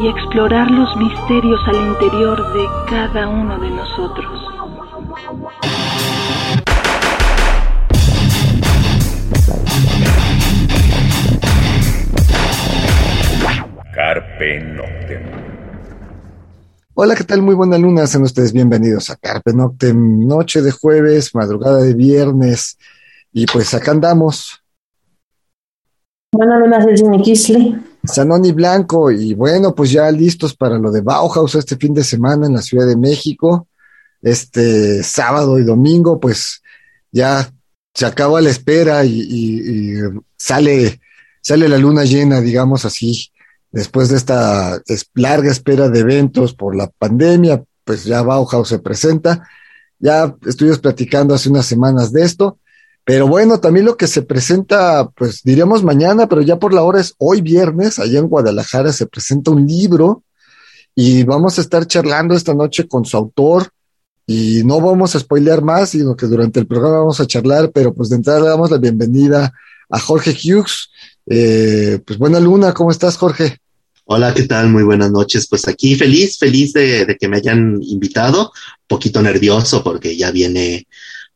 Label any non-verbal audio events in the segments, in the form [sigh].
y explorar los misterios al interior de cada uno de nosotros. Carpe Noctem. Hola, ¿qué tal? Muy buena luna, sean ustedes bienvenidos a Carpe Noctem, noche de jueves, madrugada de viernes, y pues acá andamos. Buena luna, Celsin Kisle. Sanoni Blanco, y bueno, pues ya listos para lo de Bauhaus este fin de semana en la Ciudad de México. Este sábado y domingo, pues ya se acaba la espera y, y sale, sale la luna llena, digamos así, después de esta larga espera de eventos por la pandemia, pues ya Bauhaus se presenta. Ya estuvimos platicando hace unas semanas de esto. Pero bueno, también lo que se presenta, pues diríamos mañana, pero ya por la hora es hoy viernes, allá en Guadalajara se presenta un libro y vamos a estar charlando esta noche con su autor y no vamos a spoilear más, sino que durante el programa vamos a charlar, pero pues de entrada le damos la bienvenida a Jorge Hughes. Eh, pues buena luna, ¿cómo estás Jorge? Hola, ¿qué tal? Muy buenas noches. Pues aquí feliz, feliz de, de que me hayan invitado, poquito nervioso porque ya viene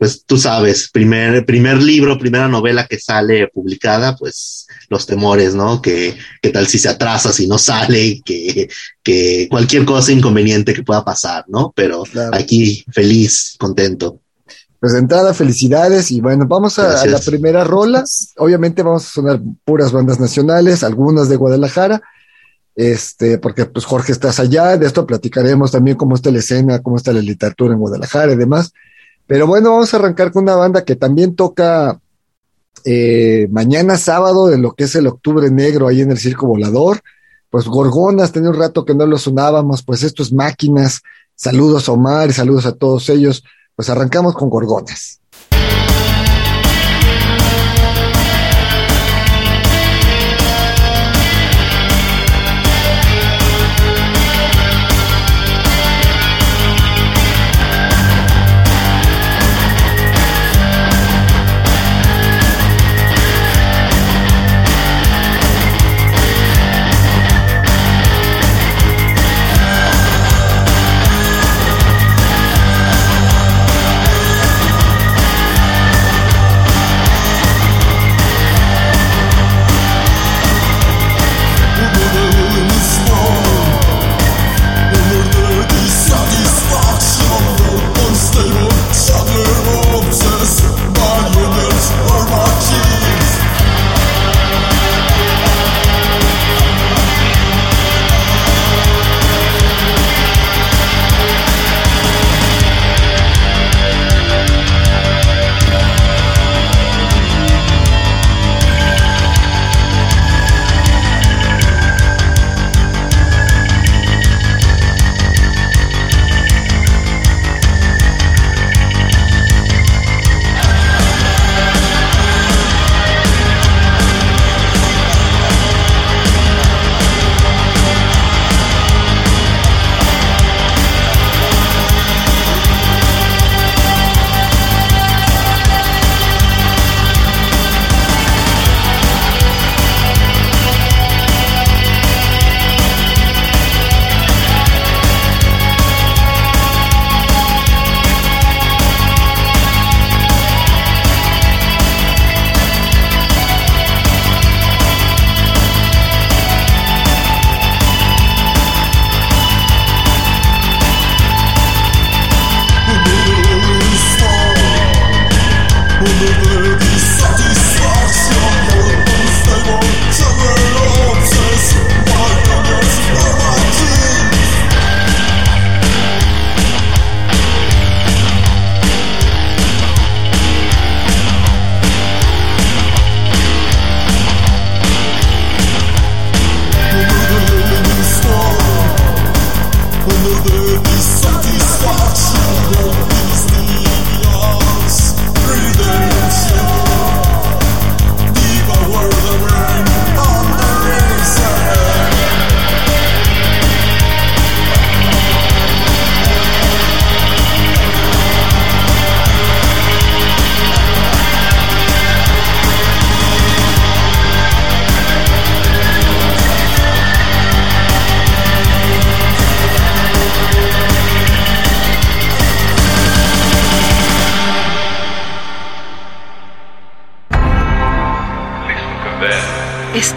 pues tú sabes, primer, primer libro, primera novela que sale publicada, pues los temores, ¿no? Que, qué tal si se atrasa, si no sale, que, que cualquier cosa inconveniente que pueda pasar, ¿no? Pero aquí feliz, contento. Pues de entrada, felicidades y bueno, vamos a, a, la primera rola. Obviamente vamos a sonar puras bandas nacionales, algunas de Guadalajara, este, porque pues Jorge estás allá, de esto platicaremos también cómo está la escena, cómo está la literatura en Guadalajara y demás. Pero bueno, vamos a arrancar con una banda que también toca eh, mañana sábado en lo que es el Octubre Negro ahí en el Circo Volador. Pues Gorgonas, tenía un rato que no lo sonábamos, pues esto es Máquinas. Saludos a Omar saludos a todos ellos. Pues arrancamos con Gorgonas.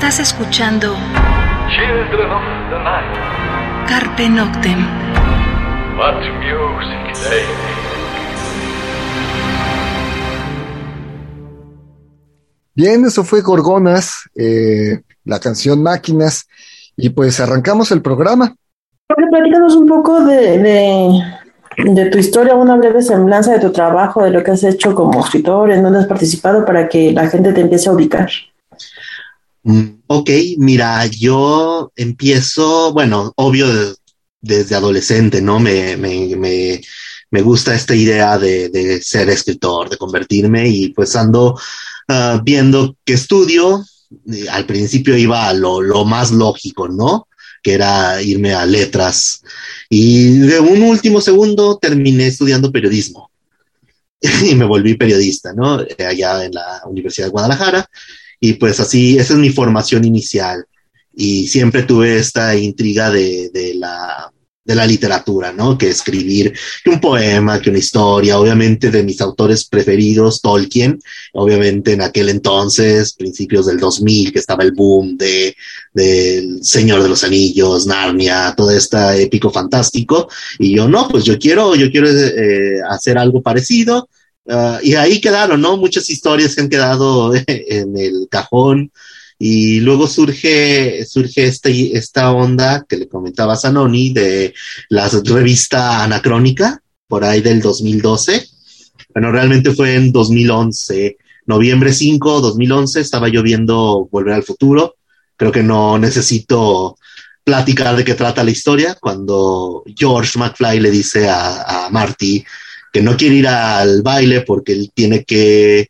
Estás escuchando Children of the Night. Carpe Noctem. What music they Bien, eso fue Gorgonas, eh, la canción Máquinas, y pues arrancamos el programa. Jorge, platícanos un poco de, de, de tu historia, una breve semblanza de tu trabajo, de lo que has hecho como escritor, en dónde has participado para que la gente te empiece a ubicar. Ok, mira, yo empiezo, bueno, obvio de- desde adolescente, ¿no? Me, me, me, me gusta esta idea de, de ser escritor, de convertirme y pues ando ah, viendo qué estudio. Al principio iba a lo, lo más lógico, ¿no? Que era irme a letras. Y de un último segundo terminé estudiando periodismo. [laughs] Y me volví periodista, ¿no? Allá en la Universidad de Guadalajara. Y pues así, esa es mi formación inicial. Y siempre tuve esta intriga de, de la, de la literatura, ¿no? Que escribir un poema, que una historia, obviamente de mis autores preferidos, Tolkien, obviamente en aquel entonces, principios del 2000, que estaba el boom de, del Señor de los Anillos, Narnia, todo este épico fantástico. Y yo, no, pues yo quiero, yo quiero eh, hacer algo parecido. Ah, y ahí quedaron, ¿no? Muchas historias que han quedado [laughs] en el cajón. Y luego surge, surge este, esta onda que le comentaba Zanoni de la revista Anacrónica, por ahí del 2012. Bueno, realmente fue en 2011, noviembre 5, 2011, estaba yo viendo Volver al Futuro. Creo que no necesito platicar de qué trata la historia cuando George McFly le dice a Marty que no quiere ir al baile porque él tiene que,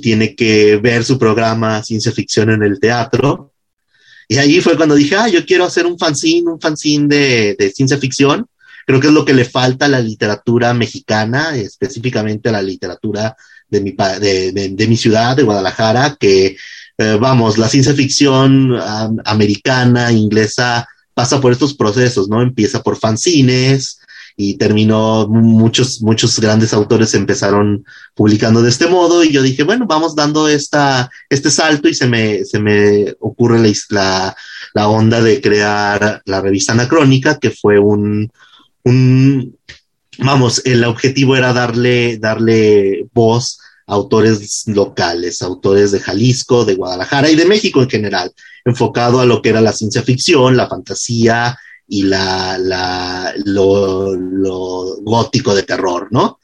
tiene que ver su programa Ciencia Ficción en el teatro. Y ahí fue cuando dije, ah, yo quiero hacer un fanzine, un fanzine de, de ciencia ficción. Creo que es lo que le falta a la literatura mexicana, específicamente a la literatura de mi, de, de- mi ciudad, de Guadalajara, que, eh, vamos, la ciencia ficción am, americana, inglesa, pasa por estos procesos, ¿no? Empieza por fanzines, y terminó, muchos, muchos grandes autores empezaron publicando de este modo y yo dije, bueno, vamos dando esta, este salto y se me, se me ocurre la, la onda de crear la revista Anacrónica, que fue un, un, vamos, el objetivo era darle, darle voz a autores locales, autores de Jalisco, de Guadalajara y de México en general, enfocado a lo que era la ciencia ficción, la fantasía, y la, la, lo, lo gótico de terror, ¿no?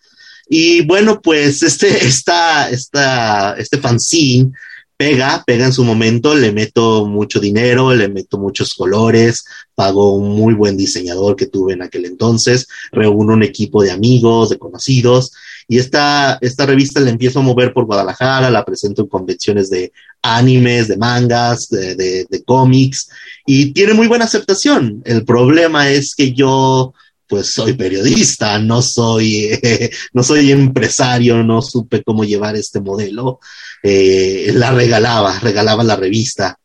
Y bueno, pues este, esta, esta, este fanzine pega, pega en su momento, le meto mucho dinero, le meto muchos colores, pago un muy buen diseñador que tuve en aquel entonces, reúno un equipo de amigos, de conocidos, y esta, esta revista la empiezo a mover por Guadalajara, la presento en convenciones de animes, de mangas, de, de, cómics, y tiene muy buena aceptación. El problema es que yo, pues soy periodista, no soy, [laughs] no soy empresario, no supe cómo llevar este modelo. Eh, la regalaba, regalaba la revista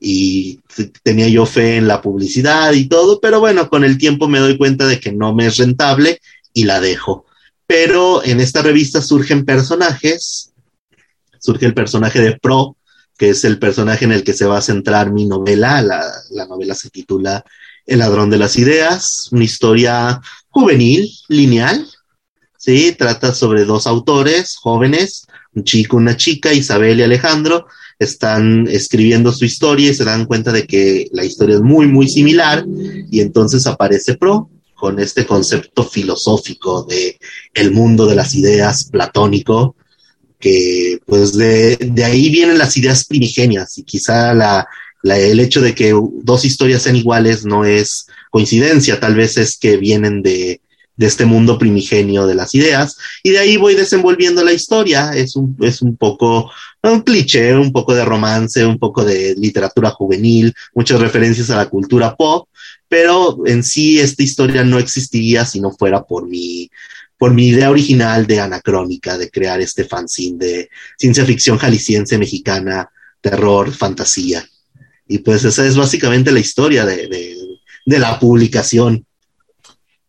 y tenía yo fe en la publicidad y todo, pero bueno, con el tiempo me doy cuenta de que no me es rentable y la dejo. Pero en esta revista surgen personajes, surge el personaje de Pro, que es el personaje en el que se va a centrar mi novela. La, la novela se titula El ladrón de las ideas, una historia juvenil, lineal. Sí, trata sobre dos autores jóvenes, un chico, una chica, Isabel y Alejandro, están escribiendo su historia y se dan cuenta de que la historia es muy, muy similar y entonces aparece Pro con este concepto filosófico de el mundo de las ideas platónico, que pues de, de ahí vienen las ideas primigenias y quizá la, la, el hecho de que dos historias sean iguales no es coincidencia, tal vez es que vienen de, de este mundo primigenio de las ideas y de ahí voy desenvolviendo la historia, es un, es un poco un cliché, un poco de romance, un poco de literatura juvenil, muchas referencias a la cultura pop, pero en sí esta historia no existiría si no fuera por mi, por mi idea original de anacrónica, de crear este fanzine de ciencia ficción jalisciense mexicana, terror, fantasía. Y pues esa es básicamente la historia de, de, de la publicación.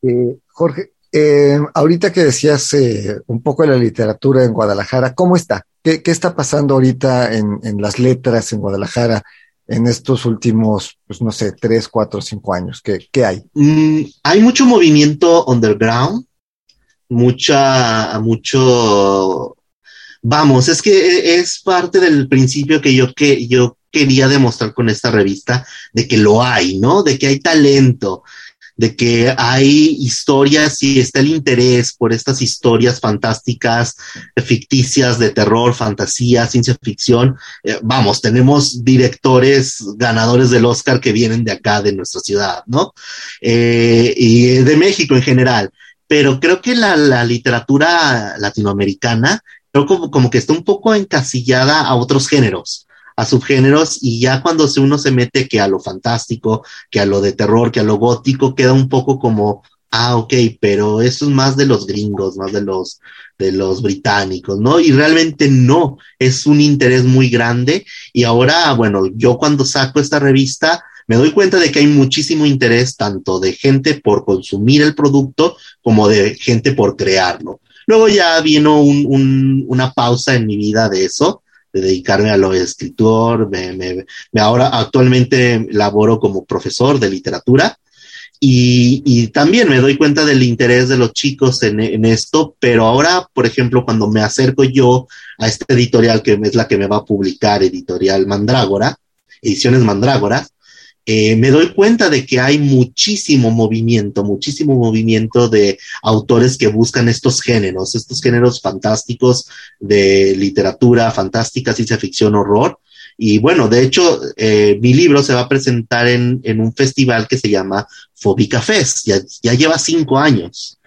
Eh, Jorge, eh, ahorita que decías eh, un poco de la literatura en Guadalajara, ¿cómo está? ¿Qué, qué está pasando ahorita en, en, las letras en Guadalajara? En estos últimos, pues no sé, tres, cuatro, cinco años? ¿Qué, qué hay? Mm, hay mucho movimiento underground, mucha, mucho, vamos, es que es parte del principio que yo, que yo quería demostrar con esta revista, de que lo hay, ¿no? De que hay talento, de que hay historias y está el interés por estas historias fantásticas, ficticias, de terror, fantasía, ciencia ficción. Eh, vamos, tenemos directores ganadores del Oscar que vienen de acá, de nuestra ciudad, ¿no? Eh, y de México en general. Pero creo que la, la literatura latinoamericana, creo como, como que está un poco encasillada a otros géneros a subgéneros y ya cuando uno se mete que a lo fantástico, que a lo de terror, que a lo gótico, queda un poco como, ah, ok, pero eso es más de los gringos, más de los, de los británicos, ¿no? Y realmente no, es un interés muy grande y ahora, bueno, yo cuando saco esta revista, me doy cuenta de que hay muchísimo interés tanto de gente por consumir el producto como de gente por crearlo. Luego ya vino un, un, una pausa en mi vida de eso, de dedicarme a lo escritor. Me, me, ahora actualmente laboro como profesor de literatura y, y, también me doy cuenta del interés de los chicos en, en, esto, pero ahora, por ejemplo, cuando me acerco yo a esta editorial que es la que me va a publicar, editorial Mandrágora, Ediciones Mandrágora, eh, me doy cuenta de que hay muchísimo movimiento, muchísimo movimiento de autores que buscan estos géneros, estos géneros fantásticos de literatura fantástica, ciencia ficción, horror. Y bueno, de hecho, eh, mi libro se va a presentar en, en, un festival que se llama Fobica Fest, ya, ya lleva cinco años.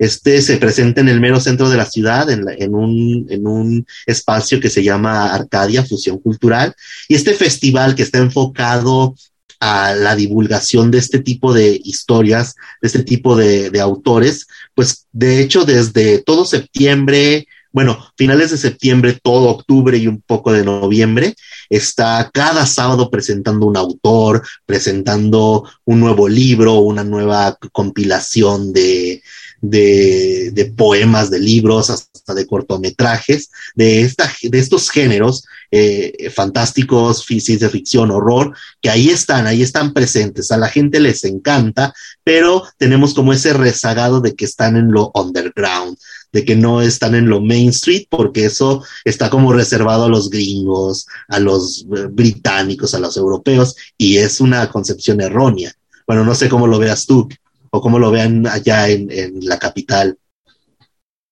Este se presenta en el mero centro de la ciudad, en, en, un, en, un, espacio que se llama Arcadia Fusión Cultural. Y este festival que está enfocado a la divulgación de este tipo de historias, de este tipo de, autores, pues de hecho desde todo septiembre, bueno, finales de septiembre, todo octubre y un poco de noviembre, está cada sábado presentando un autor, presentando un nuevo libro, una nueva compilación de, de, de, poemas, de libros, hasta de cortometrajes, de, esta, de estos géneros eh, fantásticos, ciencia ficción, horror, que ahí están, ahí están presentes. A la gente les encanta, pero tenemos como ese rezagado de que están en lo underground, de que no están en lo main street, porque eso está como reservado a los gringos, a los eh, británicos, a los europeos, y es una concepción errónea. Bueno, no sé cómo lo veas tú o cómo lo vean allá en, en la capital.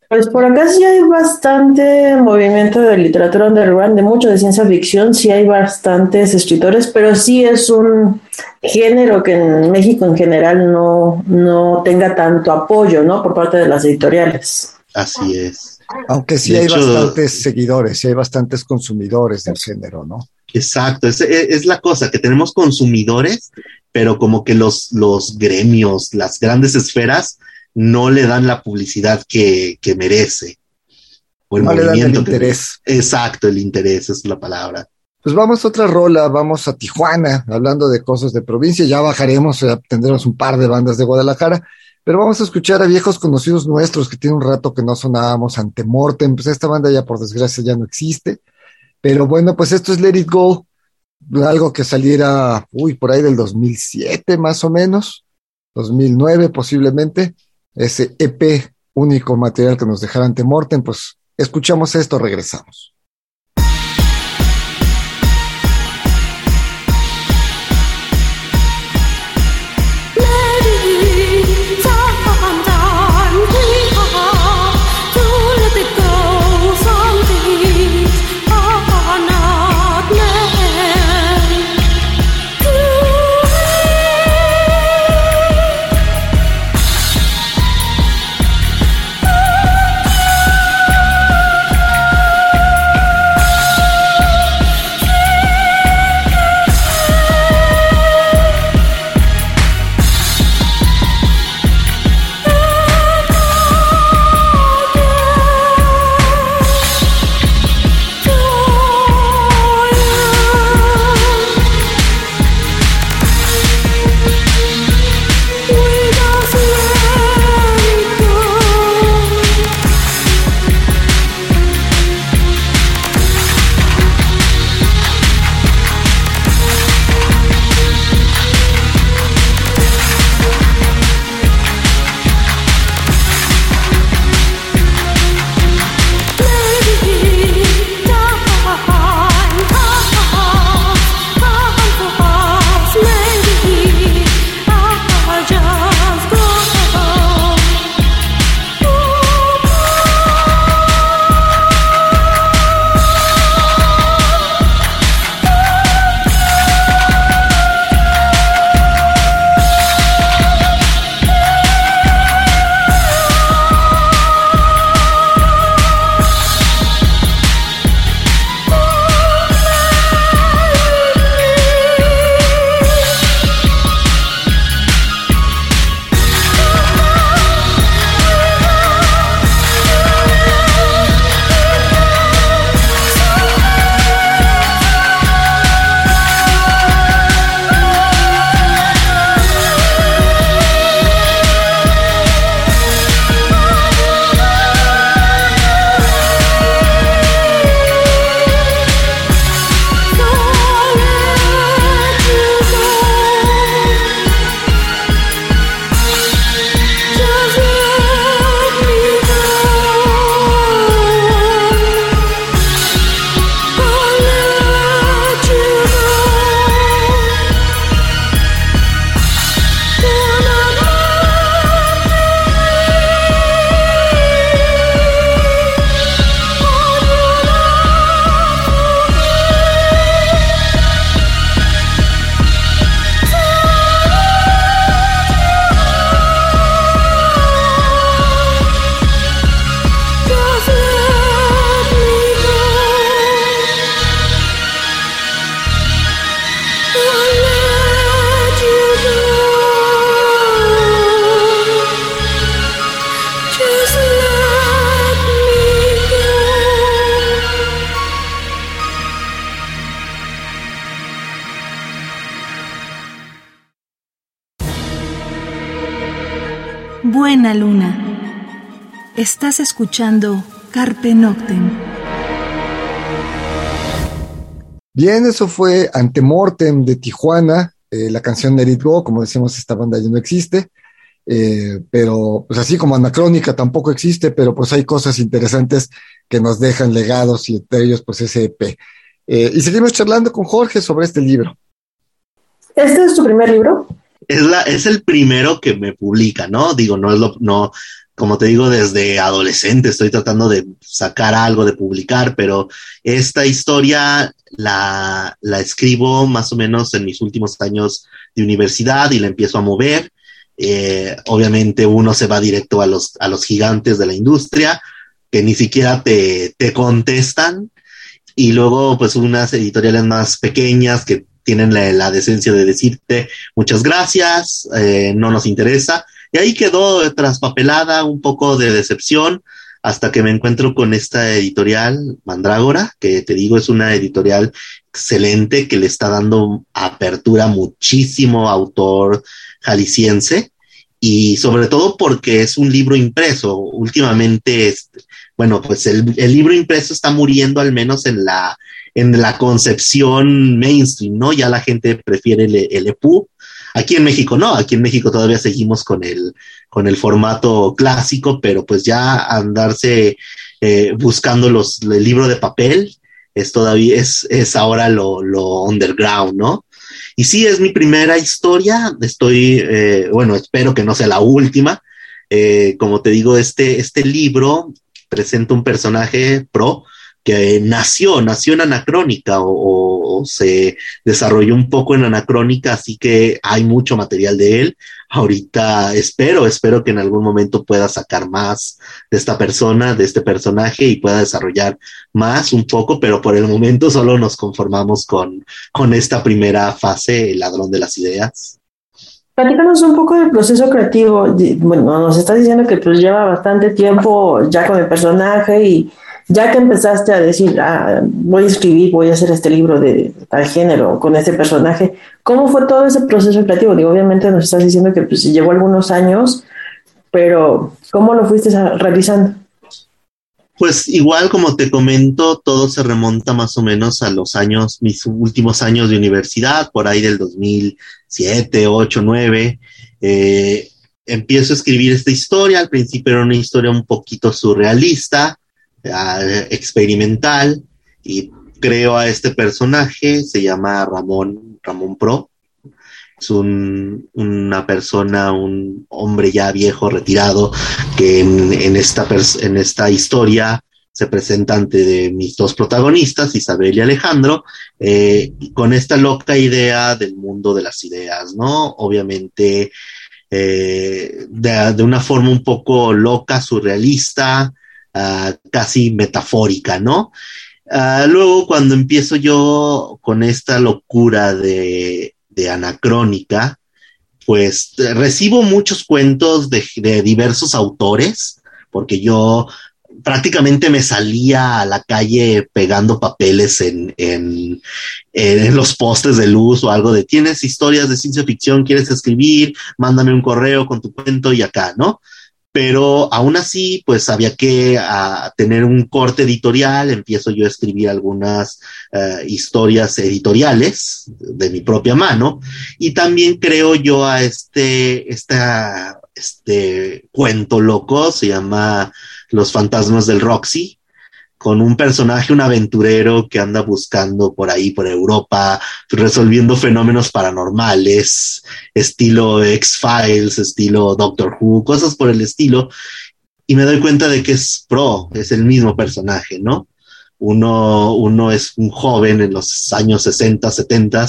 Pues por acá sí hay bastante movimiento de literatura underground, de mucho de ciencia ficción, sí hay bastantes escritores, pero sí es un género que en México en general no, no tenga tanto apoyo, ¿no? Por parte de las editoriales. Así es. Aunque sí hay bastantes seguidores, sí hay bastantes consumidores del género, ¿no? Exacto, es, es, la cosa, que tenemos consumidores, pero como que los, los gremios, las grandes esferas, no le dan la publicidad que, que merece. O el no movimiento le dan el interés. exacto, el interés es la palabra. Pues vamos a otra rola, vamos a Tijuana, hablando de cosas de provincia, ya bajaremos, tendremos un par de bandas de Guadalajara, pero vamos a escuchar a viejos conocidos nuestros que tiene un rato que no sonábamos ante Morten, pues esta banda ya por desgracia ya no existe, pero bueno, pues esto es Let It Go, algo que saliera, uy, por ahí del 2007 más o menos, 2009 posiblemente, ese EP único material que nos dejara ante Morten, pues escuchamos esto, regresamos. Escuchando Carpe Noctem. Bien, eso fue Antemortem de Tijuana, eh, la canción de Go, como decimos, esta banda ya no existe, eh, pero pues así como Anacrónica tampoco existe, pero pues hay cosas interesantes que nos dejan legados y entre ellos pues ese EP. Eh, y seguimos charlando con Jorge sobre este libro. ¿Este es tu primer libro? Es, la, es el primero que me publica, ¿no? Digo, no es lo, no, como te digo, desde adolescente estoy tratando de sacar algo, de publicar, pero esta historia la, la escribo más o menos en mis últimos años de universidad y la empiezo a mover. Eh, obviamente uno se va directo a los, a los gigantes de la industria que ni siquiera te, te contestan y luego pues unas editoriales más pequeñas que tienen la, decencia de decirte muchas gracias, eh, no nos interesa. Y ahí quedó traspapelada, un poco de decepción, hasta que me encuentro con esta editorial, Mandrágora, que te digo es una editorial excelente que le está dando apertura muchísimo autor jalisciense y sobre todo porque es un libro impreso. Últimamente este, bueno, pues el, libro impreso está muriendo al menos en la, en la concepción mainstream, ¿no? Ya la gente prefiere el, el EPU. Aquí en México no, aquí en México todavía seguimos con el, con el formato clásico, pero pues ya andarse eh, buscando los, el libro de papel es todavía, es, es ahora lo, lo underground, ¿no? Y sí, es mi primera historia, estoy, eh, bueno, espero que no sea la última. Eh, como te digo, este, este libro presenta un personaje pro nació, nació en Anacrónica o, se desarrolló un poco en Anacrónica, así que hay mucho material de él. Ahorita espero, espero que en algún momento pueda sacar más de esta persona, de este personaje y pueda desarrollar más un poco, pero por el momento solo nos conformamos con, con esta primera fase, el ladrón de las ideas. Platícanos un poco del proceso creativo. Bueno, nos estás diciendo que pues lleva bastante tiempo ya con el personaje y ya que empezaste a decir, ah, voy a escribir, voy a hacer este libro de tal género con este personaje, ¿cómo fue todo ese proceso creativo? Digo, obviamente nos estás diciendo que pues llevó algunos años, pero ¿cómo lo fuiste realizando? Pues igual como te comento, todo se remonta más o menos a los años, mis últimos años de universidad, por ahí del 2007, 8, 9. empiezo a escribir esta historia. Al principio era una historia un poquito surrealista, eh, experimental, y creo a este personaje, se llama Ramón, Ramón Pro. Es un, una persona, un hombre ya viejo, retirado, que en, esta, en esta historia se presenta ante de mis dos protagonistas, Isabel y Alejandro, eh, con esta loca idea del mundo de las ideas, ¿no? Obviamente eh, de, una forma un poco loca, surrealista, ah, casi metafórica, ¿no? Ah, luego cuando empiezo yo con esta locura de, de anacrónica, pues recibo muchos cuentos de, diversos autores, porque yo prácticamente me salía a la calle pegando papeles en, en, en, los postes de luz o algo de tienes historias de ciencia ficción, quieres escribir, mándame un correo con tu cuento y acá, ¿no? Pero aún así, pues había que ah, tener un corte editorial, empiezo yo a escribir algunas eh, historias editoriales de mi propia mano, y también creo yo a este, esta, este cuento loco, se llama Los fantasmas del Roxy, con un personaje, un aventurero que anda buscando por ahí, por Europa, resolviendo fenómenos paranormales, estilo X-Files, estilo Doctor Who, cosas por el estilo. Y me doy cuenta de que es pro, es el mismo personaje, ¿no? Uno, uno es un joven en los años 60, 70,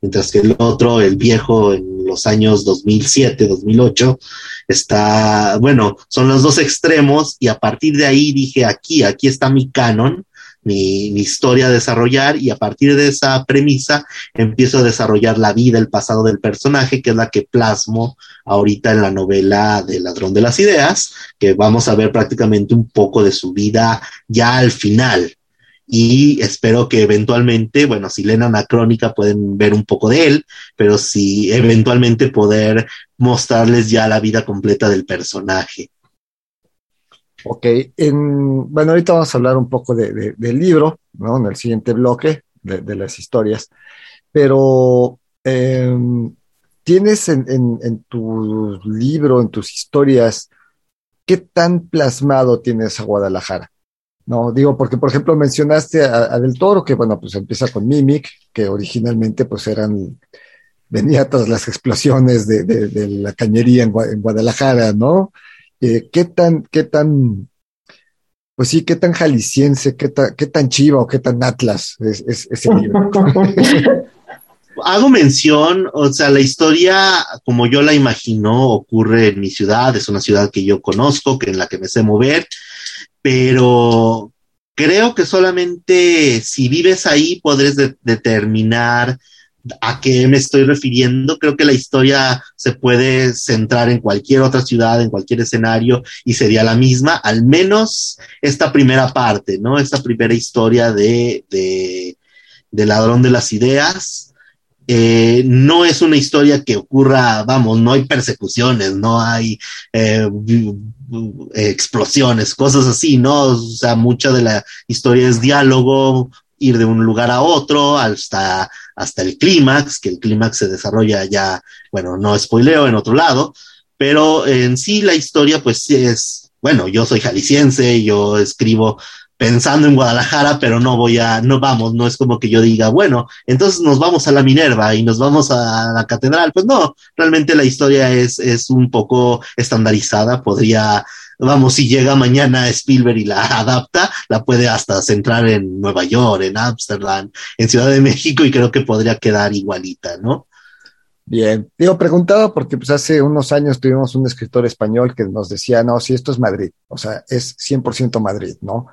mientras que el otro, el viejo, en los años 2007, 2008, está, bueno, son los dos extremos y a partir de ahí dije, aquí, aquí está mi canon, mi, historia a desarrollar y a partir de esa premisa empiezo a desarrollar la vida, el pasado del personaje, que es la que plasmo ahorita en la novela de Ladrón de las Ideas, que vamos a ver prácticamente un poco de su vida ya al final. Y espero que eventualmente, bueno, si leen Anacrónica pueden ver un poco de él, pero si eventualmente poder mostrarles ya la vida completa del personaje. Ok, en, bueno, ahorita vamos a hablar un poco de, del libro, ¿no? En el siguiente bloque de, las historias, pero em, tienes en, en, tu libro, en tus historias, ¿qué tan plasmado tienes a Guadalajara? No, digo, porque por ejemplo mencionaste a, Del Toro, que bueno, pues empieza con Mimic, que originalmente pues eran, venía tras las explosiones de, de, la cañería en, Guadalajara, ¿no? Eh, ¿Qué tan, qué tan, pues sí, qué tan jalisciense, qué, qué tan chiva o qué tan atlas es, es ese libro? [laughs] hago mención, o sea, la historia como yo la imagino ocurre en mi ciudad, es una ciudad que yo conozco, que en la que me sé mover, pero creo que solamente si vives ahí podrás determinar a qué me estoy refiriendo. Creo que la historia se puede centrar en cualquier otra ciudad, en cualquier escenario y sería la misma, al menos esta primera parte, ¿no? Esta primera historia de, de, ladrón de las ideas eh, no es una historia que ocurra, vamos, no hay persecuciones, no hay eh, explosiones, cosas así, ¿no? O sea, mucha de la historia es diálogo, ir de un lugar a otro hasta, hasta el clímax, que el clímax se desarrolla ya, bueno, no spoileo en otro lado, pero en sí la historia pues es, bueno, yo soy jalisciense, yo escribo pensando en Guadalajara, pero no voy a, no vamos, no es como que yo diga, bueno, entonces nos vamos a la Minerva y nos vamos a la catedral. Pues no, realmente la historia es, es un poco estandarizada, podría, vamos, si llega mañana Spielberg y la [laughs] adapta, la puede hasta centrar en Nueva York, en Ámsterdam, en Ciudad de México y creo que podría quedar igualita, ¿no? Bien, digo, preguntaba porque pues hace unos años tuvimos un escritor español que nos decía, no, si esto es Madrid, o sea, es 100% Madrid, ¿no?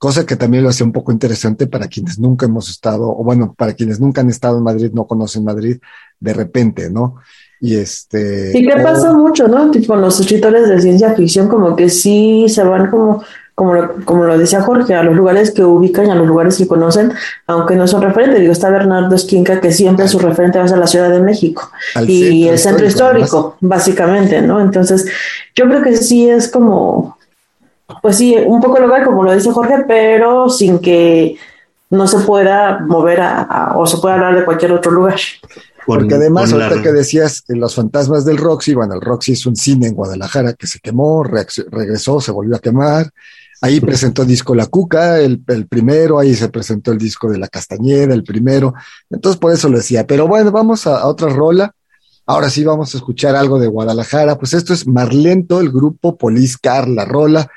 Cosa que también lo hace un poco interesante para quienes nunca hemos estado, o bueno, para quienes nunca han estado en Madrid, no conocen Madrid, de repente, ¿no? Y este... Y que pasa mucho, ¿no? Tipo, los escritores de ciencia ficción como que sí se van como, como lo, como lo decía Jorge, a los lugares que ubican, a los lugares que conocen, aunque no son referentes. Digo, está Bernardo Esquinca, que siempre su referente va a ser la Ciudad de México y el centro histórico, básicamente, ¿no? Entonces, yo creo que sí es como pues sí, un poco local, como lo dice Jorge, pero sin que no se pueda mover a, o se pueda hablar de cualquier otro lugar. Porque además, ahorita que decías los fantasmas del Roxy, bueno, el Roxy es un cine en Guadalajara que se quemó, regresó, se volvió a quemar. Ahí presentó el disco La Cuca, el, el, primero, ahí se presentó el disco de La Castañeda, el primero. Entonces, por eso lo decía. Pero bueno, vamos a, a otra rola. Ahora sí vamos a escuchar algo de Guadalajara. Pues esto es Marlento, el grupo Poliscar, la rola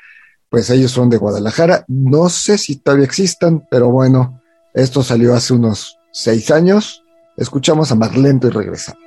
pues ellos son de Guadalajara. No sé si todavía existan, pero bueno, esto salió hace unos seis años. Escuchamos a Marlento y regresamos.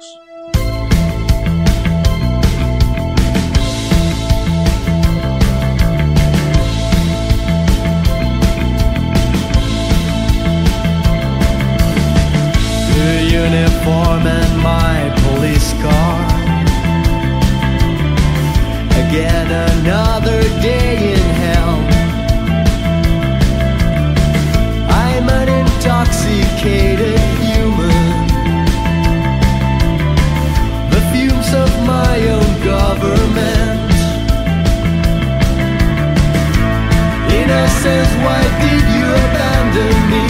says, why did you abandon me?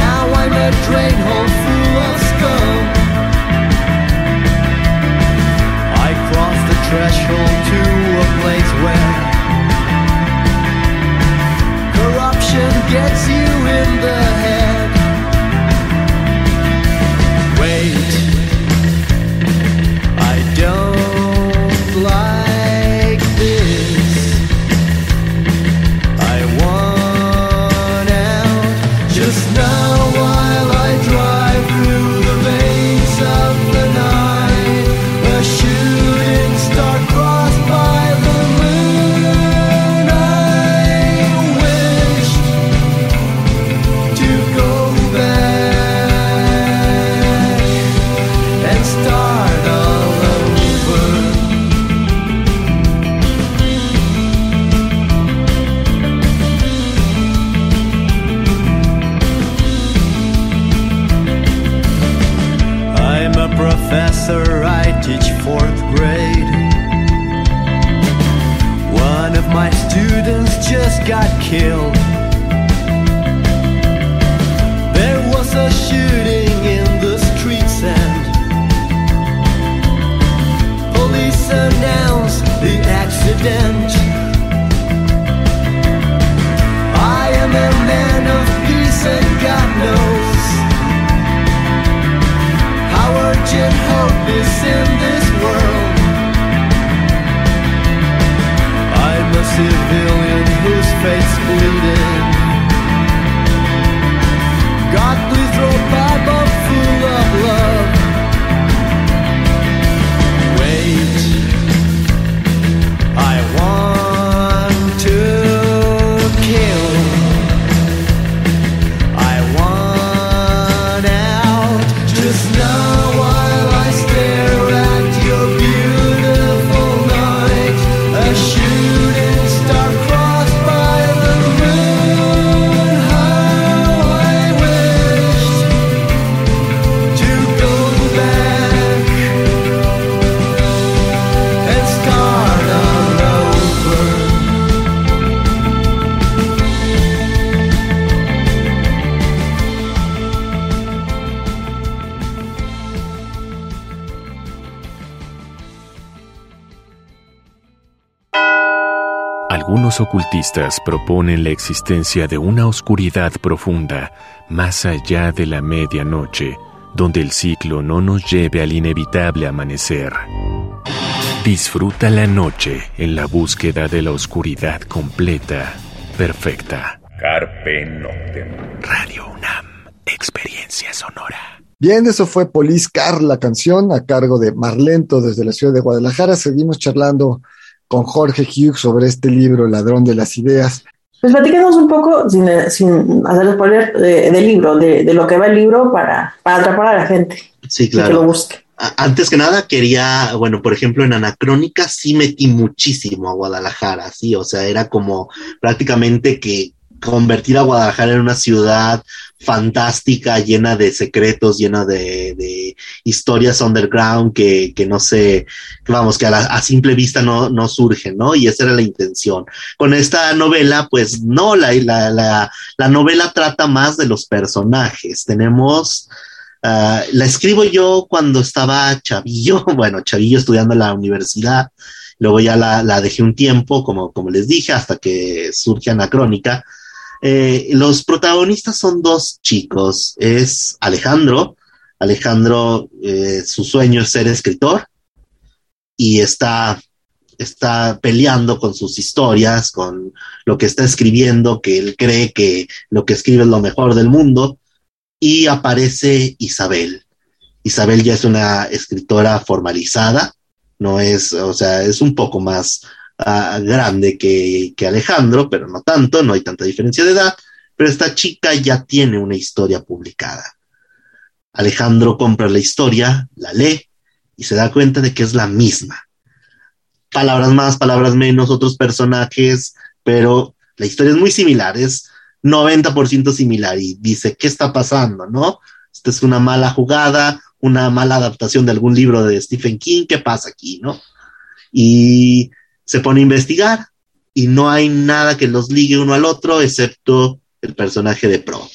Now I'm a drain hole full of scum I crossed the threshold to a place where Corruption gets you in the ocultistas proponen la existencia de una oscuridad profunda más allá de la medianoche, donde el ciclo no nos lleve al inevitable amanecer. Disfruta la noche en la búsqueda de la oscuridad completa, perfecta. Carpe Noctem. Radio UNAM, experiencia sonora. Bien, eso fue Police Car, la canción a cargo de Marlento desde la ciudad de Guadalajara. Seguimos charlando con Jorge Hughes sobre este libro, Ladrón de las Ideas. Pues platícanos un poco, sin, sin hacer spoiler, de- del libro, de, de lo que va el libro para, para atrapar a la gente Sí, y que lo claro. busque. Antes que nada, quería, bueno, por ejemplo, en Anacrónica sí metí muchísimo a Guadalajara, sí, o sea, era como prácticamente que convertir a Guadalajara en una ciudad fantástica, llena de secretos, llena de, de historias underground que, que no sé, vamos, que a, la- a simple vista no, no surgen, ¿no? Y esa era la intención. Con esta novela, pues no, la, la, la, la novela trata más de los personajes. Tenemos Ah, la escribo yo cuando estaba chavillo, [laughs] bueno, chavillo estudiando en la universidad. Luego ya la, la dejé un tiempo, como, como les dije, hasta que surge Anacrónica. Eh, los protagonistas son dos chicos. Es Alejandro. Alejandro, eh, su sueño es ser escritor y está, está peleando con sus historias, con lo que está escribiendo, que él cree que lo que escribe es lo mejor del mundo y aparece Isabel. Isabel ya es una escritora formalizada, no es, o sea, es un poco más ah, grande que, que Alejandro, pero no tanto, no hay tanta diferencia de edad, pero esta chica ya tiene una historia publicada. Alejandro compra la historia, la lee y se da cuenta de que es la misma. Palabras más, palabras menos, otros personajes, pero la historia es muy similar, es 90% similar y dice, ¿qué está pasando? ¿No? Esta es una mala jugada, una mala adaptación de algún libro de Stephen King, ¿qué pasa aquí? ¿No? Y se pone a investigar y no hay nada que los ligue uno al otro excepto el personaje de Pro.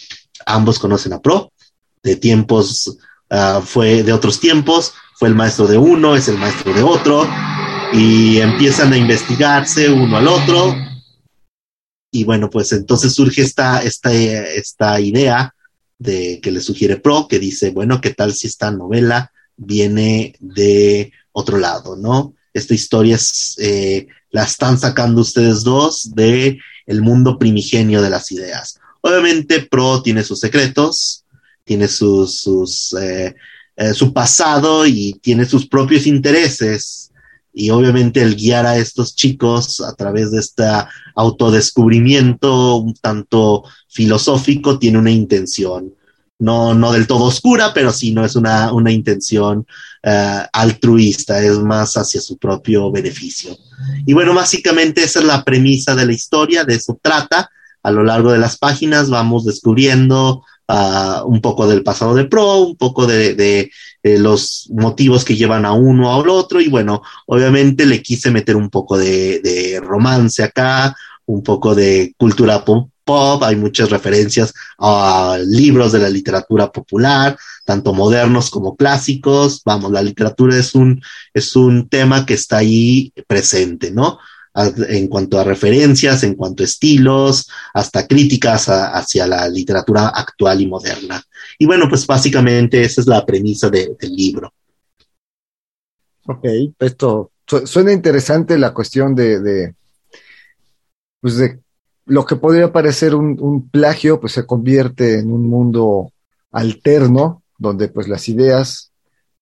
Ambos conocen a Pro, de tiempos, uh, fue de otros tiempos, fue el maestro de uno, es el maestro de otro, y empiezan a investigarse uno al otro, y bueno, pues entonces surge esta, esta, esta idea de que le sugiere Pro, que dice, bueno, ¿qué tal si esta novela viene de otro lado, no? Esta historia es, eh, la están sacando ustedes dos de el mundo primigenio de las ideas. Obviamente Pro tiene sus secretos, tiene sus, sus eh, eh, su pasado y tiene sus propios intereses. Y obviamente el guiar a estos chicos a través de este autodescubrimiento un tanto filosófico tiene una intención. No, no del todo oscura, pero sí no es una, una intención uh, altruista, es más hacia su propio beneficio. Y bueno, básicamente esa es la premisa de la historia, de eso trata. A lo largo de las páginas vamos descubriendo ah, un poco del pasado de Pro, un poco de, de, los motivos que llevan a uno al otro y bueno, obviamente le quise meter un poco de, de romance acá, un poco de cultura pop, pop, hay muchas referencias a libros de la literatura popular, tanto modernos como clásicos. Vamos, la literatura es un, es un tema que está ahí presente, ¿no? en cuanto a referencias, en cuanto a estilos, hasta críticas hacia la literatura actual y moderna. Y bueno, pues básicamente esa es la premisa del libro. Ok, esto suena interesante la cuestión de, de, pues de lo que podría parecer un, plagio, pues se convierte en un mundo alterno, donde pues las ideas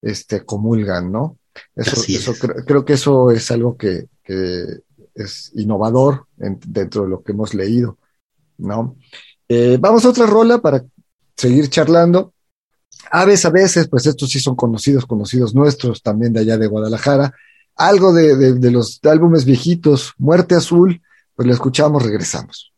este, comulgan, ¿no? Eso, eso creo, que eso es algo que, es innovador dentro de lo que hemos leído, ¿no? Eh, vamos a otra rola para seguir charlando. Aves a veces, pues estos sí son conocidos, conocidos nuestros, también de allá de Guadalajara. Algo de, de los álbumes viejitos, Muerte Azul, pues lo escuchamos, regresamos.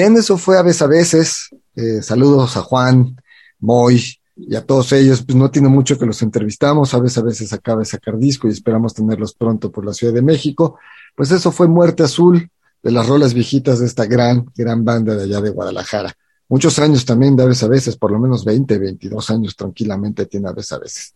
Bien, eso fue a veces a veces. Eh, saludos a Juan, Moy y a todos ellos. Pues no tiene mucho que los entrevistamos. A veces a veces acaba de sacar disco y esperamos tenerlos pronto por la Ciudad de México. Pues eso fue Muerte Azul de las rolas viejitas de esta gran, gran banda de allá de Guadalajara. Muchos años también de a veces, por lo menos 20, 22 años tranquilamente tiene a veces a veces.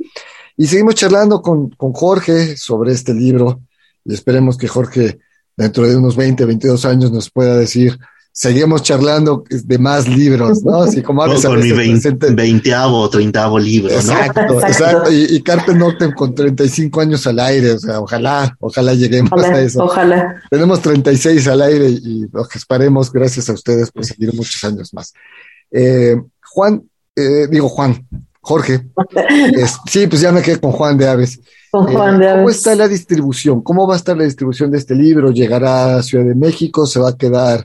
Y seguimos charlando con, con Jorge sobre este libro y esperemos que Jorge dentro de unos 20, 22 años nos pueda decir seguimos charlando de más libros, ¿no? Así como a con mi veinteavo o treintaavo libro, ¿no? Exacto, exacto. Y, y Carpe Noctem con 35 años al aire, o sea, ojalá, ojalá lleguemos a eso. Ojalá. Tenemos 36 al aire y lo que esperemos, gracias a ustedes, pues seguir muchos años más. Eh, Juan, eh, digo Juan, Jorge. [laughs] sí, pues ya me quedé con Juan de Aves. Con Juan de Aves. ¿Cómo está la distribución? ¿Cómo va a estar la distribución de este libro? ¿Llegará a Ciudad de México? ¿Se va a quedar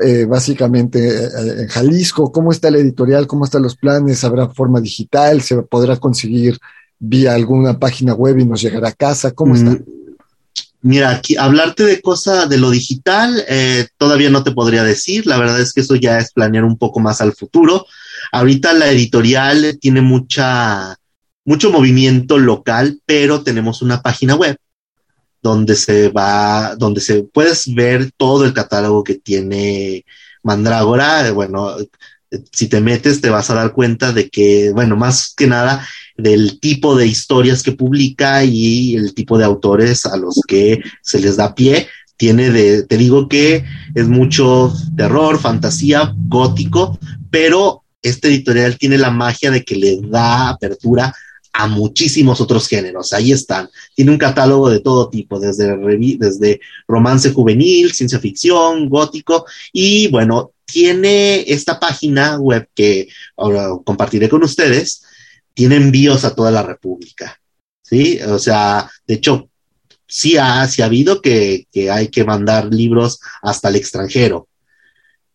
eh, básicamente eh, en Jalisco. ¿Cómo está la editorial? ¿Cómo están los planes? ¿Habrá forma digital? ¿Se podrá conseguir vía alguna página web y nos llegará a casa? ¿Cómo está? Mm, mira, aquí hablarte de cosa de lo digital eh, todavía no te podría decir. La verdad es que eso ya es planear un poco más al futuro. Ahorita la editorial tiene mucha mucho movimiento local, pero tenemos una página web donde se va, donde se puedes ver todo el catálogo que tiene Mandrágora. Bueno, si te metes te vas a dar cuenta de que, bueno, más que nada del tipo de historias que publica y el tipo de autores a los que se les da pie. Tiene de, te digo que es mucho terror, fantasía, gótico, pero este editorial tiene la magia de que le da apertura a muchísimos otros géneros. Ahí están. Tiene un catálogo de todo tipo, desde, desde romance juvenil, ciencia ficción, gótico y bueno, tiene esta página web que ahora compartiré con ustedes, tiene envíos a toda la República. ¿Sí? O sea, de hecho, sí ha, sí ha habido que, que hay que mandar libros hasta el extranjero.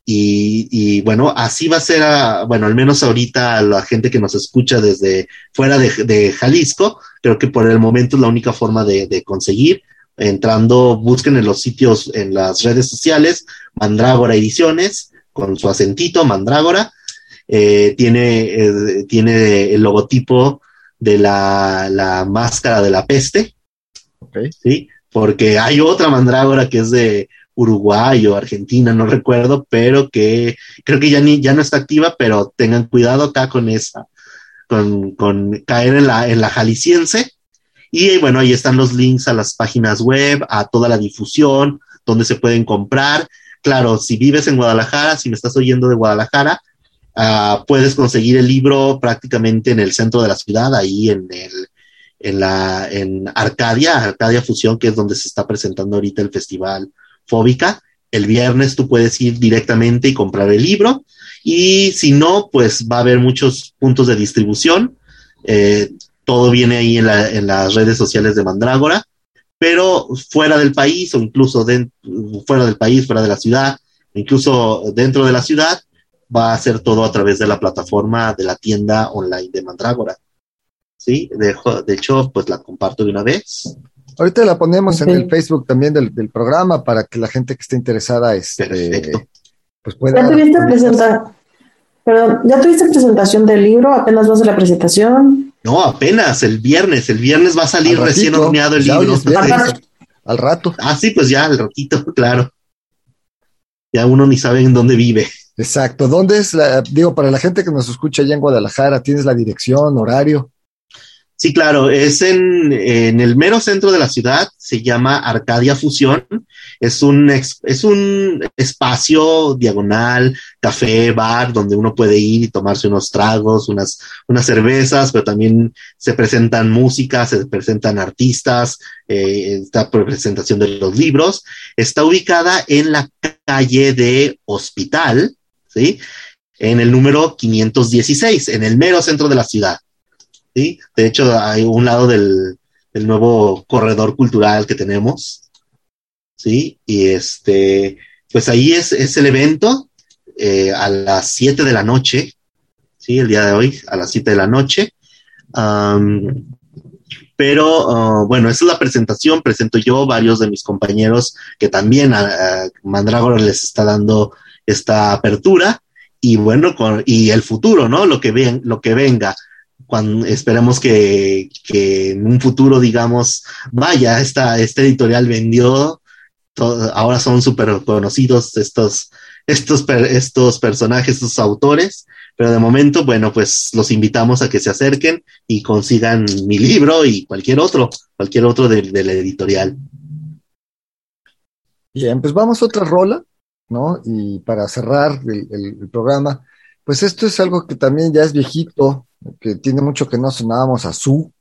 Y, bueno, así va a ser, bueno, al menos ahorita la gente que nos escucha desde fuera de, Jalisco, creo que por el momento es la única forma de, conseguir. Entrando, busquen en los sitios, en las redes sociales, Mandrágora Ediciones, con su acentito, Mandrágora. Eh, tiene, eh, tiene el logotipo de la, la, máscara de la peste. Sí, porque hay otra mandrágora que es de Uruguay o Argentina, no recuerdo, pero que creo que ya, ni, ya no está activa, pero tengan cuidado acá con esa, con, con caer en la, en la jalisciense. Y bueno, ahí están los links a las páginas web, a toda la difusión, donde se pueden comprar. Claro, si vives en Guadalajara, si me estás oyendo de Guadalajara, uh, puedes conseguir el libro prácticamente en el centro de la ciudad, ahí en el, en la, en Arcadia, Arcadia Fusión, que es donde se está presentando ahorita el festival fóbica. El viernes tú puedes ir directamente y comprar el libro y si no, pues va a haber muchos puntos de distribución. Eh, todo viene ahí en, las redes sociales de Mandrágora, pero fuera del país o incluso fuera del país, fuera de la ciudad, incluso dentro de la ciudad, va a ser todo a través de la plataforma de la tienda online de Mandrágora. Sí, de, de hecho, pues la comparto de una vez. Ahorita la ponemos en el Facebook también del, programa para que la gente que esté interesada este, pues pueda. ¿Ya tuviste, Perdón, ¿Ya tuviste presentación del libro? ¿Apenas vas a la presentación? No, apenas el viernes. El viernes va a salir recién horneado el libro. al rato. Ah, sí, pues ya, al ratito, [laughs] claro. Ya uno ni sabe en dónde vive. Exacto. ¿Dónde es la, digo, para la gente que nos escucha allá en Guadalajara, tienes la dirección, horario? Sí, claro, es en, el mero centro de la ciudad, se llama Arcadia Fusión, es un, es un espacio diagonal, café, bar, donde uno puede ir y tomarse unos tragos, unas, unas cervezas, pero también se presentan música, se presentan artistas, eh, esta presentación de los libros. Está ubicada en la calle de Hospital, ¿sí? En el número 516, en el mero centro de la ciudad. ¿Sí? De hecho, hay un lado del, nuevo corredor cultural que tenemos, ¿sí? Y este, pues ahí es, el evento eh, a las 7 de la noche, ¿sí? El día de hoy, a las 7 de la noche. pero ah, bueno, esa es la presentación. Presento yo, varios de mis compañeros que también a, Mandrágora les está dando esta apertura y bueno, con, y el futuro, ¿no? Lo que, ven, lo que venga. Cuando esperemos que, que en un futuro, digamos, vaya, esta, este editorial vendió, ahora son súper conocidos estos, estos, estos personajes, estos autores, pero de momento, bueno, pues los invitamos a que se acerquen y consigan mi libro y cualquier otro, cualquier otro de la editorial. Bien, pues vamos a otra rola. ¿no? Y para cerrar el, programa, pues esto es algo que también ya es viejito, que tiene mucho que no sonábamos a su.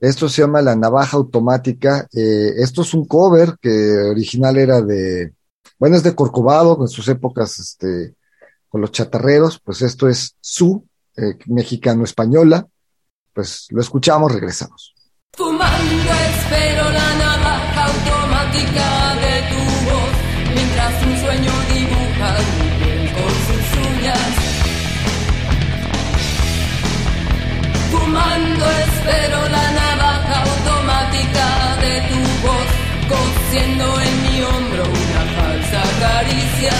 Esto se llama La Navaja Automática. Eh, esto es un cover que original era de, bueno, es de Corcovado, en sus épocas, este, con los chatarreros, pues esto es su, eh, mexicano-española. Pues lo escuchamos, regresamos. Fumando espero la navaja automática de tu voz mientras un sueño Fumando espero la navaja automática de tu voz, cosiendo en mi hombro una falsa caricia.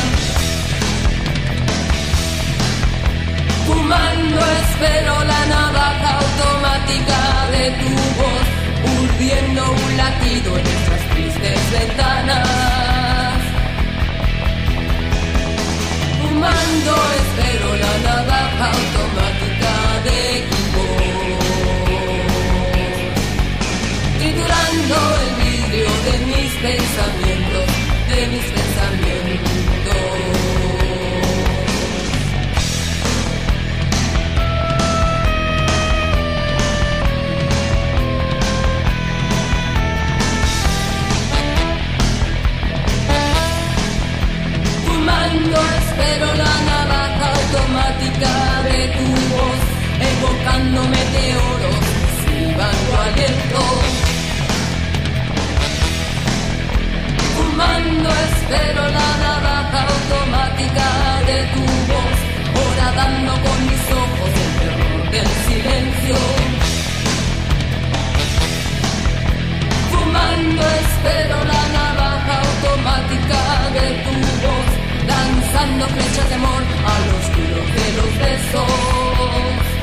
Fumando espero la navaja automática de tu voz, urdiendo un latido en nuestras tristes ventanas. espero la navaja automática Triturando el vidrio de mis pensamientos, de mis pensamientos. espero la navaja automática de tu voz, evocando meteoros, silbando aliento. Fumando espero la navaja automática de tu voz, horadando con mis ojos el terror del silencio. Fumando espero la navaja automática de tu voz lanzando flechas de amor a los culos de los besos.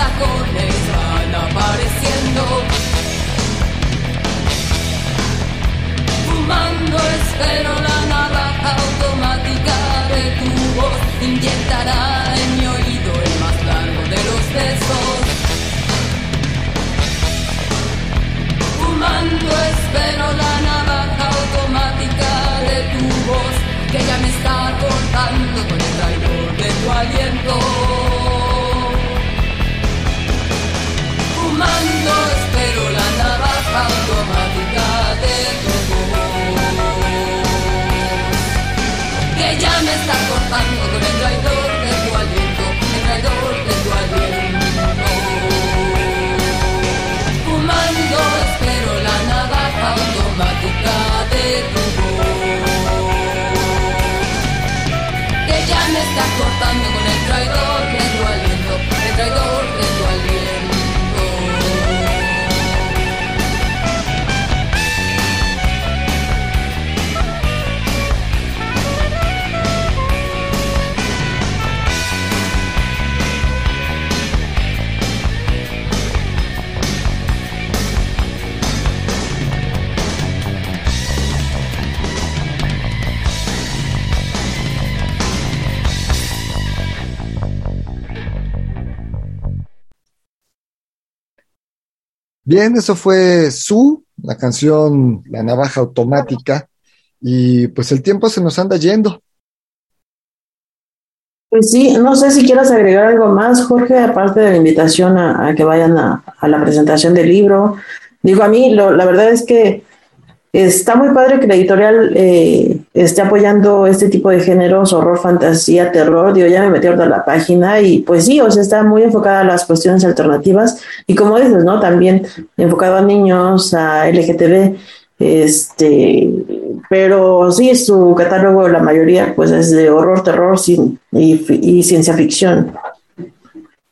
Tacones van apareciendo. Fumando espero la navaja automática de tu voz. Inyectará en mi oído el más largo de los besos. Fumando espero la navaja automática de tu voz que ya me está cortando con el traidor de tu aliento. Fumando espero la navaja automática de tu Bien, eso fue Su, la canción La Navaja Automática, y pues el tiempo se nos anda yendo. Pues sí, no sé si quieras agregar algo más, Jorge, aparte de la invitación a, que vayan a, la presentación del libro. Digo, a mí lo, la verdad es que Está muy padre que la editorial eh, esté apoyando este tipo de géneros, horror, fantasía, terror. Digo, ya me metí a la página y pues sí, o sea, está muy enfocada a las cuestiones alternativas y como dices, ¿no? También enfocado a niños, a LGTB, este, pero sí, su catálogo, la mayoría, pues es de horror, terror y, ciencia ficción.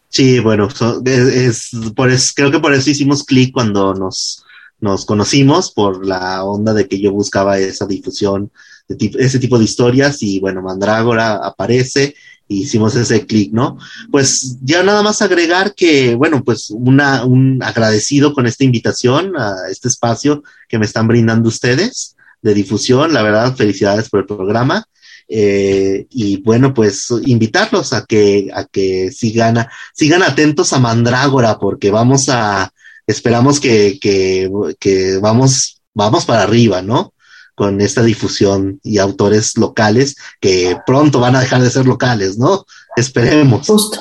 Sí, bueno, es, por creo que por eso hicimos clic cuando nos nos conocimos por la onda de que yo buscaba esa difusión, ese tipo de historias y bueno, Mandrágora aparece y hicimos ese clic, ¿no? Pues ya nada más agregar que, bueno, pues una, un agradecido con esta invitación a este espacio que me están brindando ustedes de difusión, la verdad, felicidades por el programa. Eh, y bueno, pues invitarlos a que, a que sigan, sigan atentos a Mandrágora, porque vamos a, esperamos que, que, vamos, vamos para arriba, ¿no? Con esta difusión y autores locales que pronto van a dejar de ser locales, ¿no? Esperemos. Justo.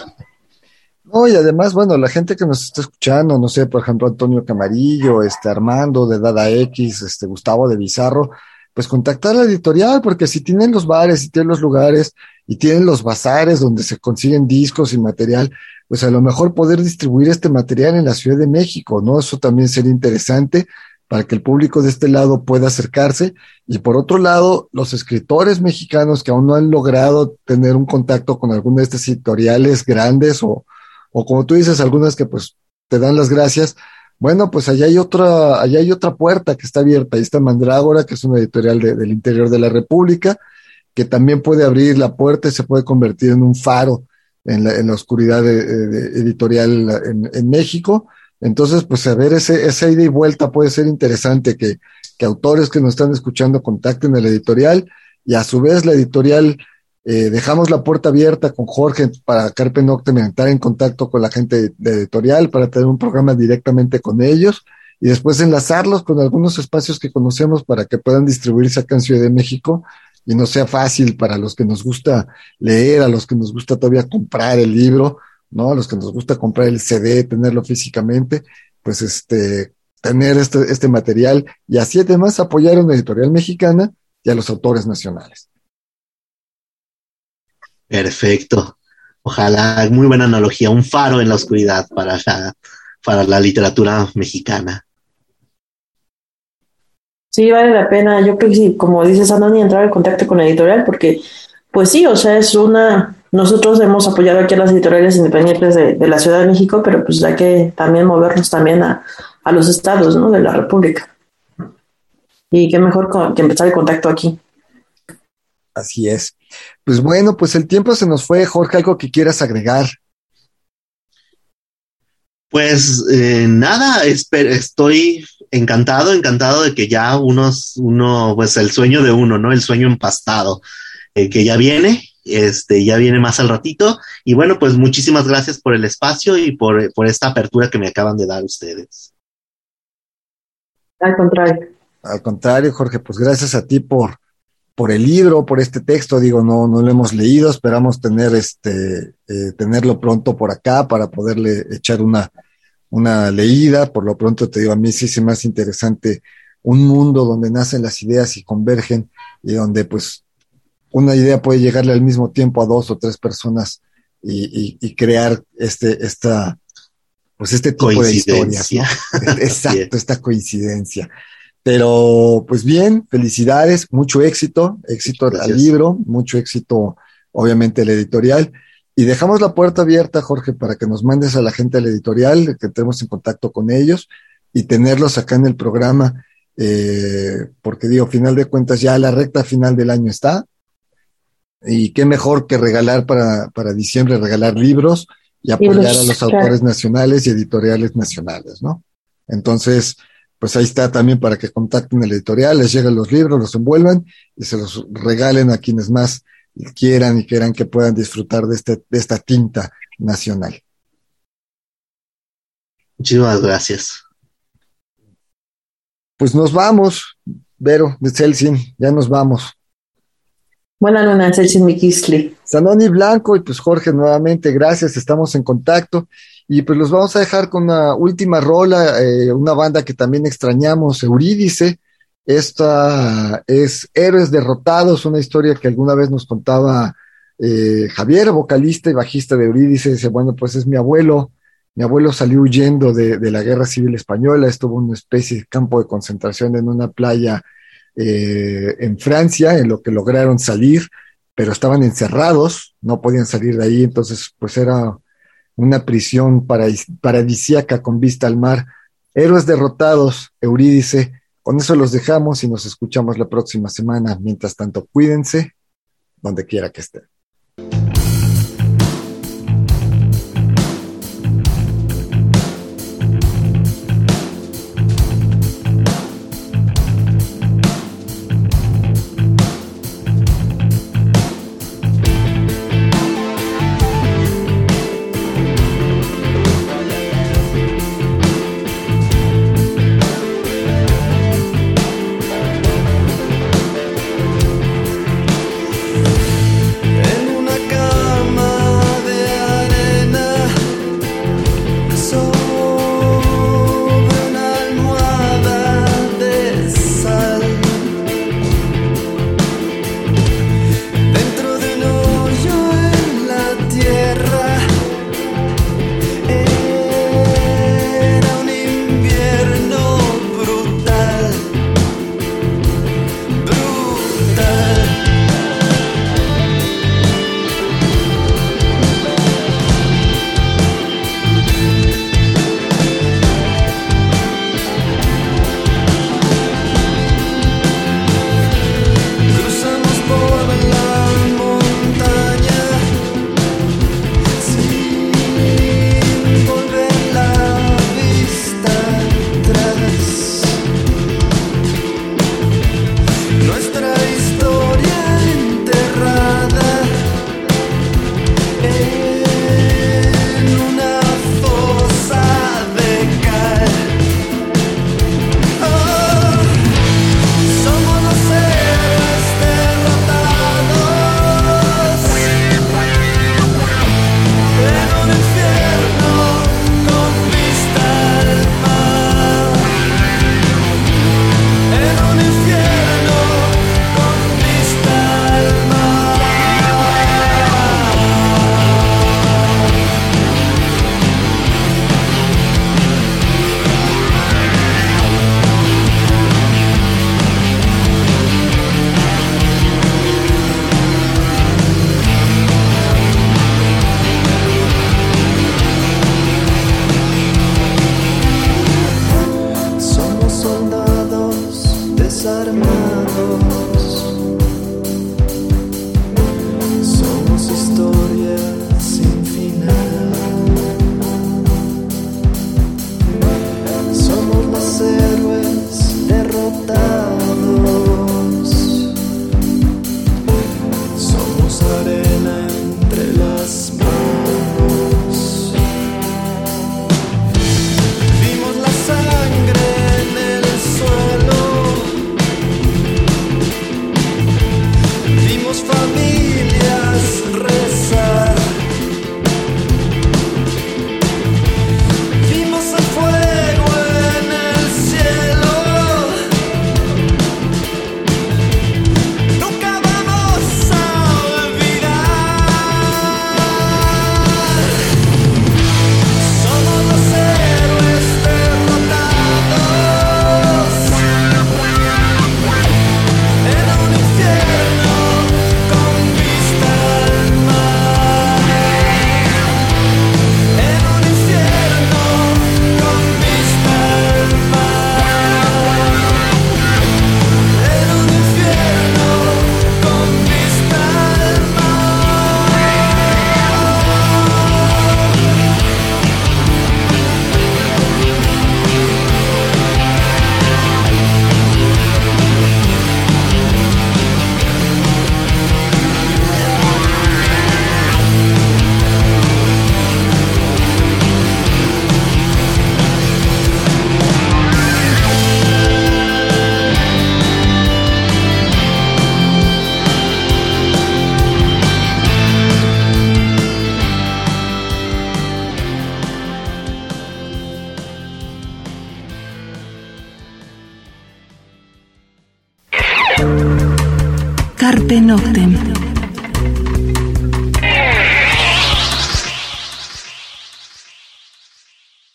No, y además, bueno, la gente que nos está escuchando, no sé, por ejemplo, Antonio Camarillo, este Armando de Dada X, este Gustavo de Bizarro, pues contactar a la editorial, porque si tienen los bares, si tienen los lugares y tienen los bazares donde se consiguen discos y material, pues a lo mejor poder distribuir este material en la Ciudad de México, ¿no? Eso también sería interesante para que el público de este lado pueda acercarse. Y por otro lado, los escritores mexicanos que aún no han logrado tener un contacto con alguna de estas editoriales grandes o, o como tú dices, algunas que pues te dan las gracias. Bueno, pues allá hay otra, allá hay otra puerta que está abierta. Ahí está Mandrágora, que es una editorial del interior de la República, que también puede abrir la puerta y se puede convertir en un faro en la, en la oscuridad editorial en, México. Entonces, pues a ver, ese, esa ida y vuelta puede ser interesante que, que autores que nos están escuchando contacten a la editorial y a su vez la editorial eh, dejamos la puerta abierta con Jorge para Carpe Noctem entrar en contacto con la gente de editorial para tener un programa directamente con ellos y después enlazarlos con algunos espacios que conocemos para que puedan distribuirse acá en Ciudad de México y no sea fácil para los que nos gusta leer, a los que nos gusta todavía comprar el libro, ¿no? A los que nos gusta comprar el CD, tenerlo físicamente, pues este, tener este, este material y así además apoyar a una editorial mexicana y a los autores nacionales. Perfecto. Ojalá, muy buena analogía, un faro en la oscuridad para para la literatura mexicana. Sí, vale la pena. Yo creo que sí, como dices, Andoni, entrar en contacto con la editorial, porque, pues sí, o sea, es una. Nosotros hemos apoyado aquí a las editoriales independientes de, la Ciudad de México, pero pues hay que también movernos también a, los estados, ¿no? De la República. Y qué mejor que empezar el contacto aquí. Así es. Pues bueno, pues el tiempo se nos fue. Jorge, algo que quieras agregar. Pues eh, nada, estoy encantado, encantado de que ya unos, uno, pues el sueño de uno, ¿no? El sueño empastado, eh, que ya viene, este, ya viene más al ratito. Y bueno, pues muchísimas gracias por el espacio y por, por esta apertura que me acaban de dar ustedes. Al contrario. Al contrario, Jorge, pues gracias a ti por, por el libro, por este texto, digo, no, no lo hemos leído, esperamos tener este, eh, tenerlo pronto por acá para poderle echar una, una leída. Por lo pronto te digo, a mí sí es más interesante un mundo donde nacen las ideas y convergen y donde pues una idea puede llegarle al mismo tiempo a dos o tres personas y, crear este, esta, pues este tipo de historias. [laughs] Exacto, esta coincidencia. Pero pues bien, felicidades, mucho éxito, éxito al libro, mucho éxito obviamente el editorial. Y dejamos la puerta abierta, Jorge, para que nos mandes a la gente al editorial, que entremos en contacto con ellos y tenerlos acá en el programa, eh, porque digo, final de cuentas ya la recta final del año está. Y qué mejor que regalar para, para diciembre, regalar libros y apoyar a los autores nacionales y editoriales nacionales, ¿no? Entonces, pues ahí está también para que contacten el editorial, les lleguen los libros, los envuelvan y se los regalen a quienes más quieran y quieran que puedan disfrutar de, este, de esta tinta nacional. Muchísimas gracias. Pues nos vamos, Vero, de Celsin, ya nos vamos. Buenas noches, Mikisli. Sanoni Blanco y pues Jorge, nuevamente, gracias, estamos en contacto. Y pues los vamos a dejar con una última rola, eh, una banda que también extrañamos, Eurídice. Esta es Héroes Derrotados, una historia que alguna vez nos contaba eh, Javier, vocalista y bajista de Eurídice. Dice, bueno, pues es mi abuelo. Mi abuelo salió huyendo de la Guerra Civil Española, estuvo en una especie de campo de concentración en una playa eh, en Francia, en lo que lograron salir, pero estaban encerrados, no podían salir de ahí, entonces pues era una prisión paradisíaca con vista al mar. Héroes derrotados, Eurídice, con eso los dejamos y nos escuchamos la próxima semana. Mientras tanto, cuídense donde quiera que estén.